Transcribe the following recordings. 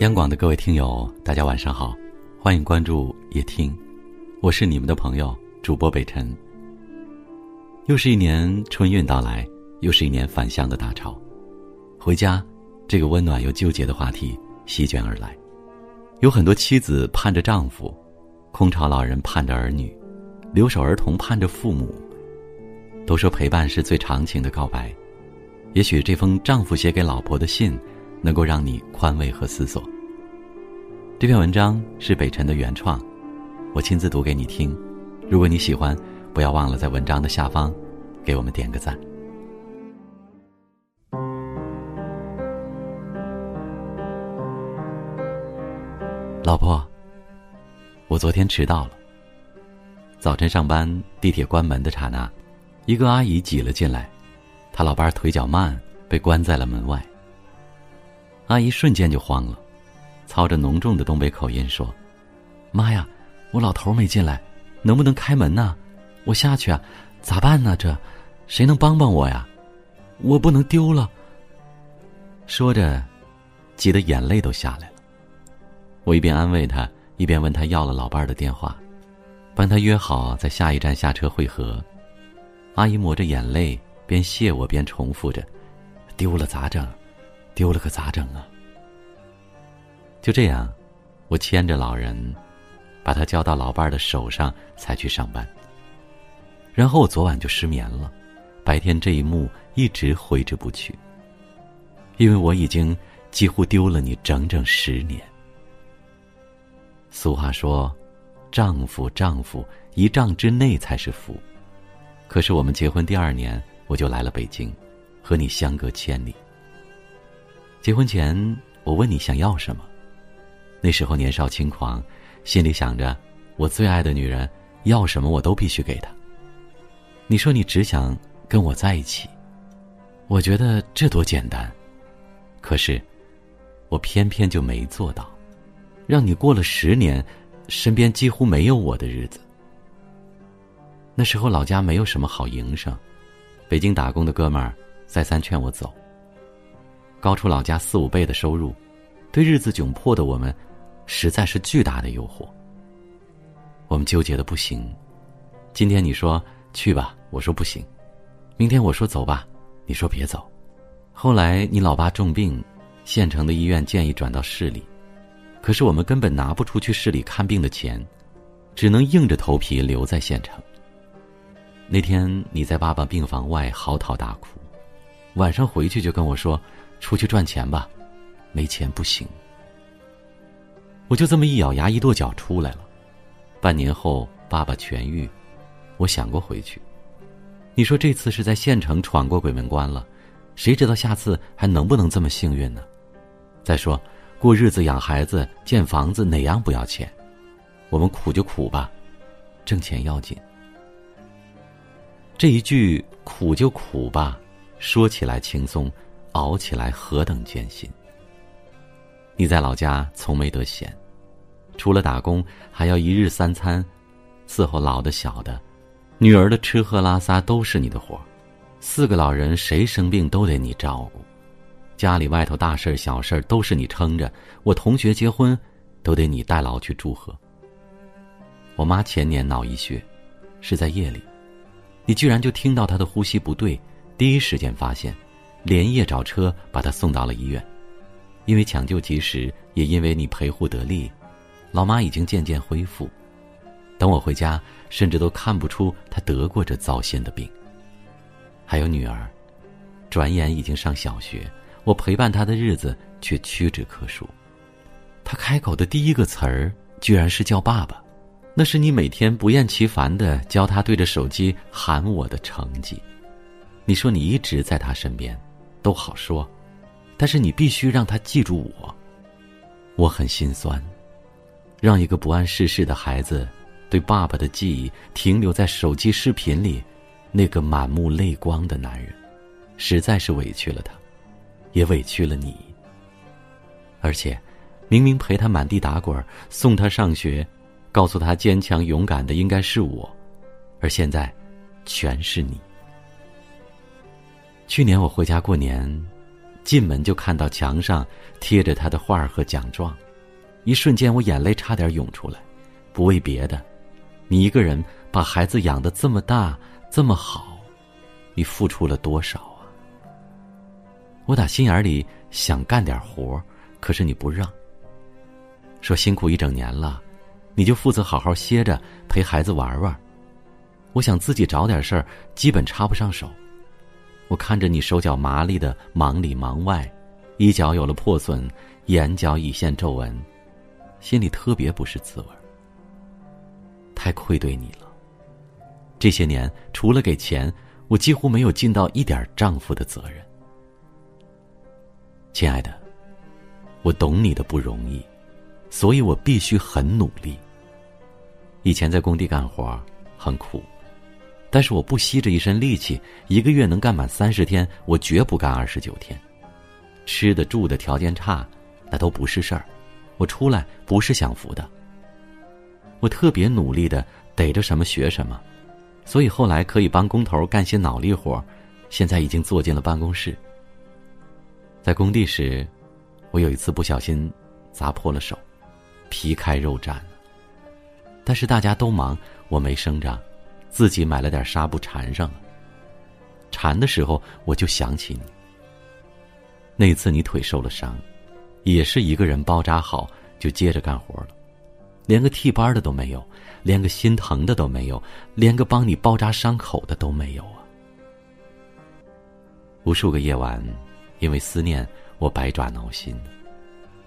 央广的各位听友，大家晚上好，欢迎关注夜听，我是你们的朋友主播北辰。又是一年春运到来，又是一年返乡的大潮，回家，这个温暖又纠结的话题席卷而来。有很多妻子盼着丈夫，空巢老人盼着儿女，留守儿童盼着父母。都说陪伴是最长情的告白，也许这封丈夫写给老婆的信。能够让你宽慰和思索。这篇文章是北辰的原创，我亲自读给你听。如果你喜欢，不要忘了在文章的下方给我们点个赞。老婆，我昨天迟到了。早晨上班，地铁关门的刹那，一个阿姨挤了进来，她老伴腿脚慢，被关在了门外。阿姨瞬间就慌了，操着浓重的东北口音说：“妈呀，我老头没进来，能不能开门呢？我下去啊，咋办呢？这，谁能帮帮我呀？我不能丢了。”说着，急得眼泪都下来了。我一边安慰他，一边问他要了老伴儿的电话，帮他约好在下一站下车会合。阿姨抹着眼泪，边谢我边重复着：“丢了咋整？”丢了可咋整啊？就这样，我牵着老人，把他交到老伴儿的手上，才去上班。然后我昨晚就失眠了，白天这一幕一直挥之不去。因为我已经几乎丢了你整整十年。俗话说：“丈夫，丈夫，一丈之内才是福。”可是我们结婚第二年，我就来了北京，和你相隔千里。结婚前，我问你想要什么？那时候年少轻狂，心里想着，我最爱的女人要什么我都必须给她。你说你只想跟我在一起，我觉得这多简单，可是，我偏偏就没做到，让你过了十年，身边几乎没有我的日子。那时候老家没有什么好营生，北京打工的哥们儿再三劝我走。高出老家四五倍的收入，对日子窘迫的我们，实在是巨大的诱惑。我们纠结的不行。今天你说去吧，我说不行；明天我说走吧，你说别走。后来你老爸重病，县城的医院建议转到市里，可是我们根本拿不出去市里看病的钱，只能硬着头皮留在县城。那天你在爸爸病房外嚎啕大哭，晚上回去就跟我说。出去赚钱吧，没钱不行。我就这么一咬牙一跺脚出来了。半年后，爸爸痊愈，我想过回去。你说这次是在县城闯过鬼门关了，谁知道下次还能不能这么幸运呢？再说，过日子、养孩子、建房子，哪样不要钱？我们苦就苦吧，挣钱要紧。这一句“苦就苦吧”，说起来轻松。熬起来何等艰辛！你在老家从没得闲，除了打工，还要一日三餐伺候老的、小的，女儿的吃喝拉撒都是你的活四个老人谁生病都得你照顾，家里外头大事小事都是你撑着。我同学结婚，都得你代劳去祝贺。我妈前年脑溢血，是在夜里，你居然就听到她的呼吸不对，第一时间发现。连夜找车把她送到了医院，因为抢救及时，也因为你陪护得力，老妈已经渐渐恢复。等我回家，甚至都看不出她得过这糟心的病。还有女儿，转眼已经上小学，我陪伴她的日子却屈指可数。她开口的第一个词儿，居然是叫爸爸，那是你每天不厌其烦的教她对着手机喊我的成绩。你说你一直在她身边。都好说，但是你必须让他记住我。我很心酸，让一个不谙世事的孩子对爸爸的记忆停留在手机视频里，那个满目泪光的男人，实在是委屈了他，也委屈了你。而且，明明陪他满地打滚，送他上学，告诉他坚强勇敢的应该是我，而现在，全是你。去年我回家过年，进门就看到墙上贴着他的画和奖状，一瞬间我眼泪差点涌出来。不为别的，你一个人把孩子养的这么大这么好，你付出了多少啊？我打心眼里想干点活，可是你不让。说辛苦一整年了，你就负责好好歇着，陪孩子玩玩。我想自己找点事儿，基本插不上手。我看着你手脚麻利的忙里忙外，衣角有了破损，眼角已现皱纹，心里特别不是滋味太愧对你了。这些年除了给钱，我几乎没有尽到一点丈夫的责任。亲爱的，我懂你的不容易，所以我必须很努力。以前在工地干活很苦。但是我不惜着一身力气，一个月能干满三十天，我绝不干二十九天。吃的住的条件差，那都不是事儿。我出来不是享福的。我特别努力的逮着什么学什么，所以后来可以帮工头干些脑力活，现在已经坐进了办公室。在工地时，我有一次不小心砸破了手，皮开肉绽。但是大家都忙，我没声张。自己买了点纱布缠上了。缠的时候，我就想起你。那次你腿受了伤，也是一个人包扎好就接着干活了，连个替班的都没有，连个心疼的都没有，连个帮你包扎伤口的都没有啊！无数个夜晚，因为思念我百爪挠心，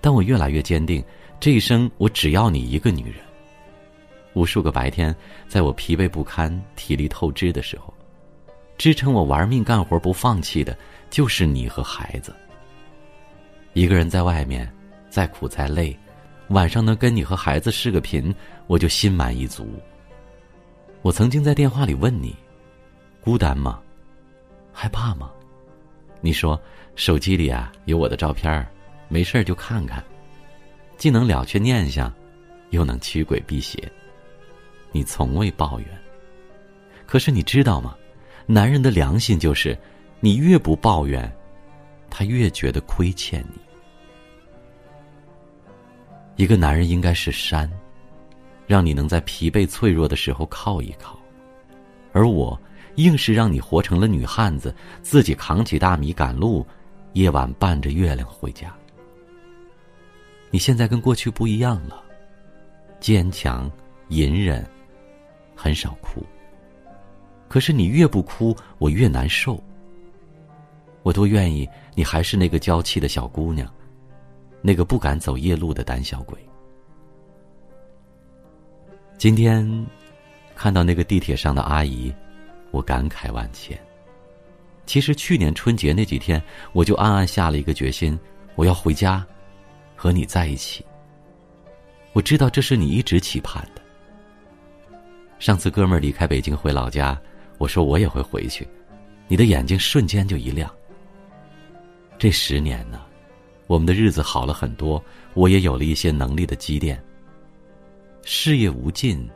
但我越来越坚定，这一生我只要你一个女人。无数个白天，在我疲惫不堪、体力透支的时候，支撑我玩命干活不放弃的，就是你和孩子。一个人在外面，再苦再累，晚上能跟你和孩子视个频，我就心满意足。我曾经在电话里问你：孤单吗？害怕吗？你说手机里啊有我的照片没事就看看，既能了却念想，又能驱鬼辟邪。你从未抱怨，可是你知道吗？男人的良心就是，你越不抱怨，他越觉得亏欠你。一个男人应该是山，让你能在疲惫脆弱的时候靠一靠，而我硬是让你活成了女汉子，自己扛起大米赶路，夜晚伴着月亮回家。你现在跟过去不一样了，坚强、隐忍。很少哭，可是你越不哭，我越难受。我多愿意你还是那个娇气的小姑娘，那个不敢走夜路的胆小鬼。今天看到那个地铁上的阿姨，我感慨万千。其实去年春节那几天，我就暗暗下了一个决心：我要回家，和你在一起。我知道这是你一直期盼的。上次哥们儿离开北京回老家，我说我也会回去，你的眼睛瞬间就一亮。这十年呢，我们的日子好了很多，我也有了一些能力的积淀。事业无尽，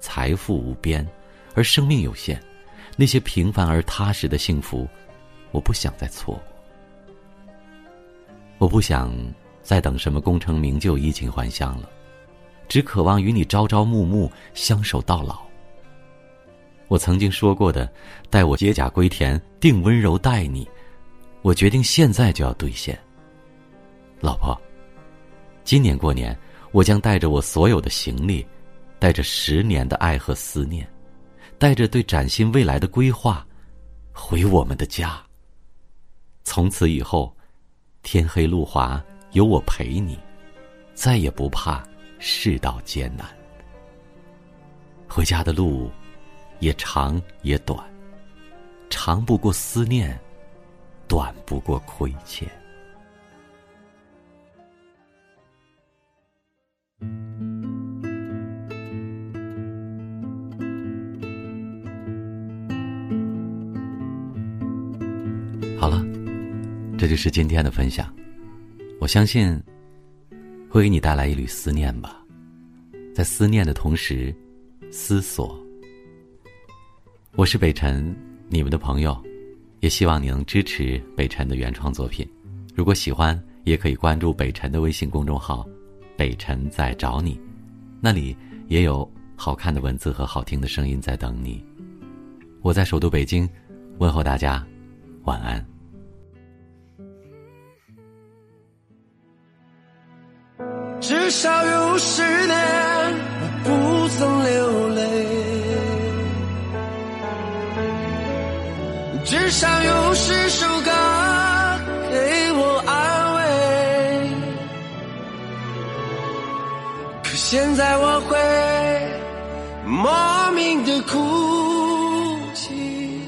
财富无边，而生命有限，那些平凡而踏实的幸福，我不想再错过。我不想再等什么功成名就、衣锦还乡了，只渴望与你朝朝暮暮，相守到老。我曾经说过的，待我解甲归田，定温柔待你。我决定现在就要兑现。老婆，今年过年，我将带着我所有的行李，带着十年的爱和思念，带着对崭新未来的规划，回我们的家。从此以后，天黑路滑，有我陪你，再也不怕世道艰难。回家的路。也长也短，长不过思念，短不过亏欠。这就是今天的分享。我相信，会给你带来一缕思念吧，在思念的同时，思索。我是北辰，你们的朋友，也希望你能支持北辰的原创作品。如果喜欢，也可以关注北辰的微信公众号“北辰在找你”，那里也有好看的文字和好听的声音在等你。我在首都北京，问候大家，晚安。至少有十年，我不曾流泪；至少有十首歌给我安慰。可现在我会莫名的哭泣，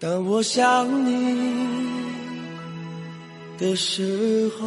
当我想你的时候。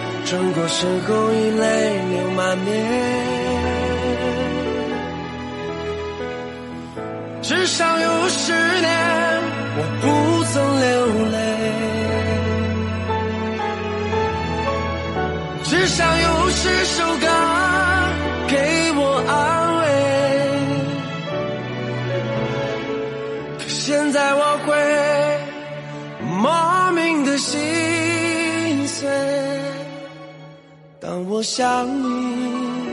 转过身后已泪流满面，至少有十年我不曾流泪，至少有十首歌给我安慰，可现在我会莫名的心当我想你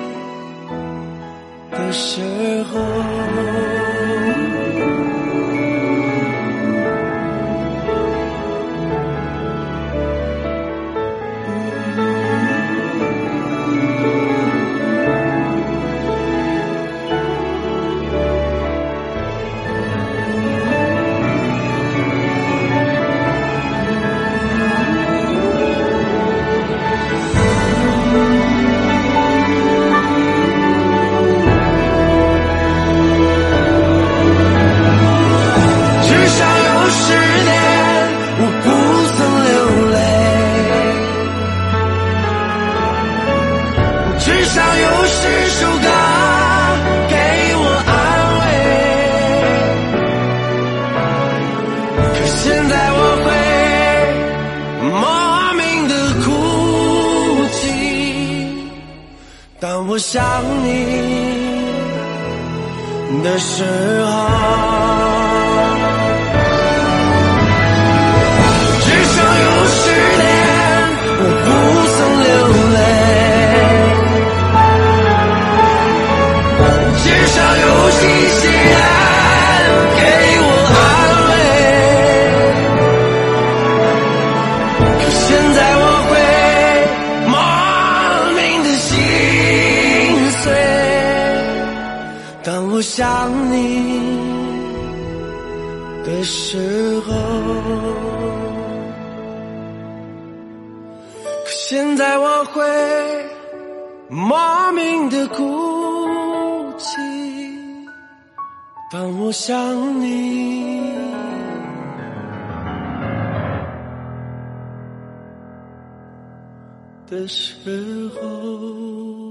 的时候。少有十首歌给我安慰。可现在我会莫名的哭泣，当我想你的时候。现在我会莫名的哭泣。当我想你的时候。